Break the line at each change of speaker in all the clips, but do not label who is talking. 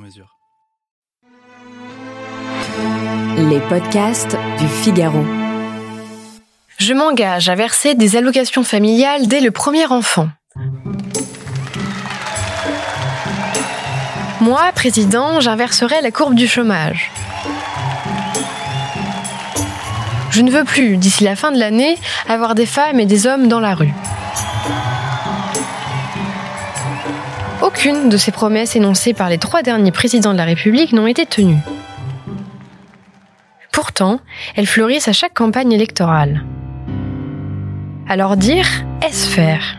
mesure.
Les podcasts du Figaro.
Je m'engage à verser des allocations familiales dès le premier enfant. Moi, président, j'inverserai la courbe du chômage. Je ne veux plus, d'ici la fin de l'année, avoir des femmes et des hommes dans la rue. Aucune de ces promesses énoncées par les trois derniers présidents de la République n'ont été tenues. Pourtant, elles fleurissent à chaque campagne électorale. Alors dire, est-ce faire?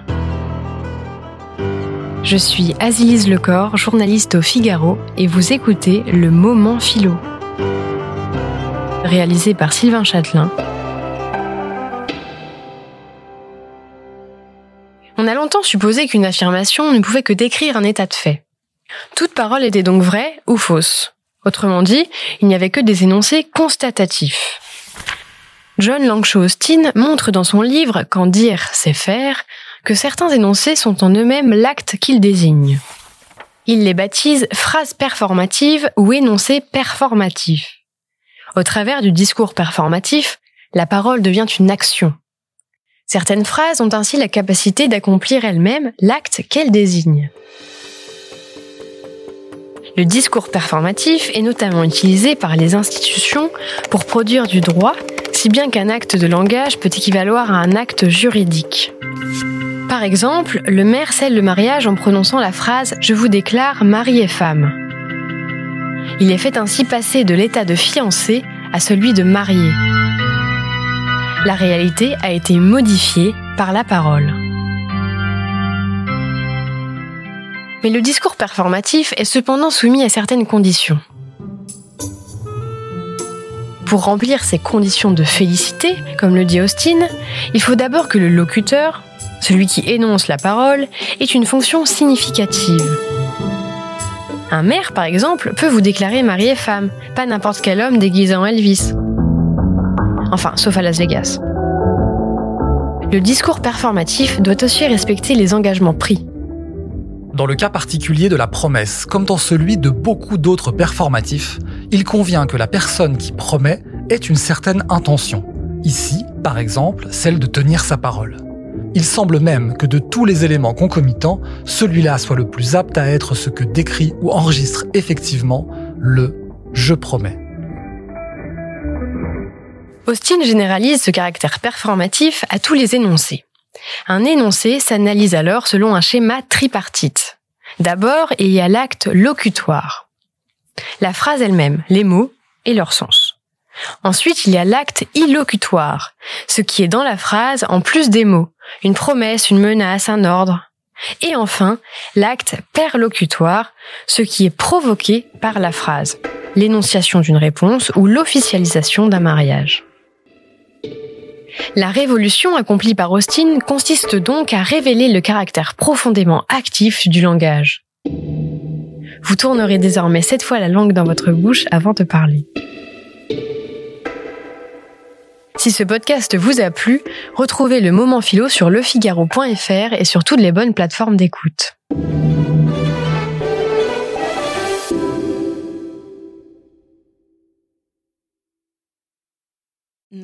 Je suis Azilise Lecor, journaliste au Figaro, et vous écoutez Le Moment Philo. Réalisé par Sylvain Châtelain. On a longtemps supposé qu'une affirmation ne pouvait que décrire un état de fait. Toute parole était donc vraie ou fausse. Autrement dit, il n'y avait que des énoncés constatatifs. John Langshaw Austin montre dans son livre Quand dire, c'est faire que certains énoncés sont en eux-mêmes l'acte qu'ils désignent. Il les baptise phrases performatives ou énoncés performatifs. Au travers du discours performatif, la parole devient une action. Certaines phrases ont ainsi la capacité d'accomplir elles-mêmes l'acte qu'elles désignent. Le discours performatif est notamment utilisé par les institutions pour produire du droit, si bien qu'un acte de langage peut équivaloir à un acte juridique. Par exemple, le maire scelle le mariage en prononçant la phrase ⁇ Je vous déclare mari et femme ⁇ Il est fait ainsi passer de l'état de fiancé à celui de marié. La réalité a été modifiée par la parole. Mais le discours performatif est cependant soumis à certaines conditions. Pour remplir ces conditions de félicité, comme le dit Austin, il faut d'abord que le locuteur, celui qui énonce la parole, ait une fonction significative. Un maire, par exemple, peut vous déclarer mari et femme, pas n'importe quel homme déguisé en Elvis. Enfin, sauf à Las Vegas. Le discours performatif doit aussi respecter les engagements pris.
Dans le cas particulier de la promesse, comme dans celui de beaucoup d'autres performatifs, il convient que la personne qui promet ait une certaine intention. Ici, par exemple, celle de tenir sa parole. Il semble même que de tous les éléments concomitants, celui-là soit le plus apte à être ce que décrit ou enregistre effectivement le je promets.
Austin généralise ce caractère performatif à tous les énoncés. Un énoncé s'analyse alors selon un schéma tripartite. D'abord, il y a l'acte locutoire. La phrase elle-même, les mots et leur sens. Ensuite, il y a l'acte illocutoire, ce qui est dans la phrase en plus des mots, une promesse, une menace, un ordre. Et enfin, l'acte perlocutoire, ce qui est provoqué par la phrase, l'énonciation d'une réponse ou l'officialisation d'un mariage. La révolution accomplie par Austin consiste donc à révéler le caractère profondément actif du langage. Vous tournerez désormais cette fois la langue dans votre bouche avant de parler. Si ce podcast vous a plu, retrouvez le moment philo sur lefigaro.fr et sur toutes les bonnes plateformes d'écoute.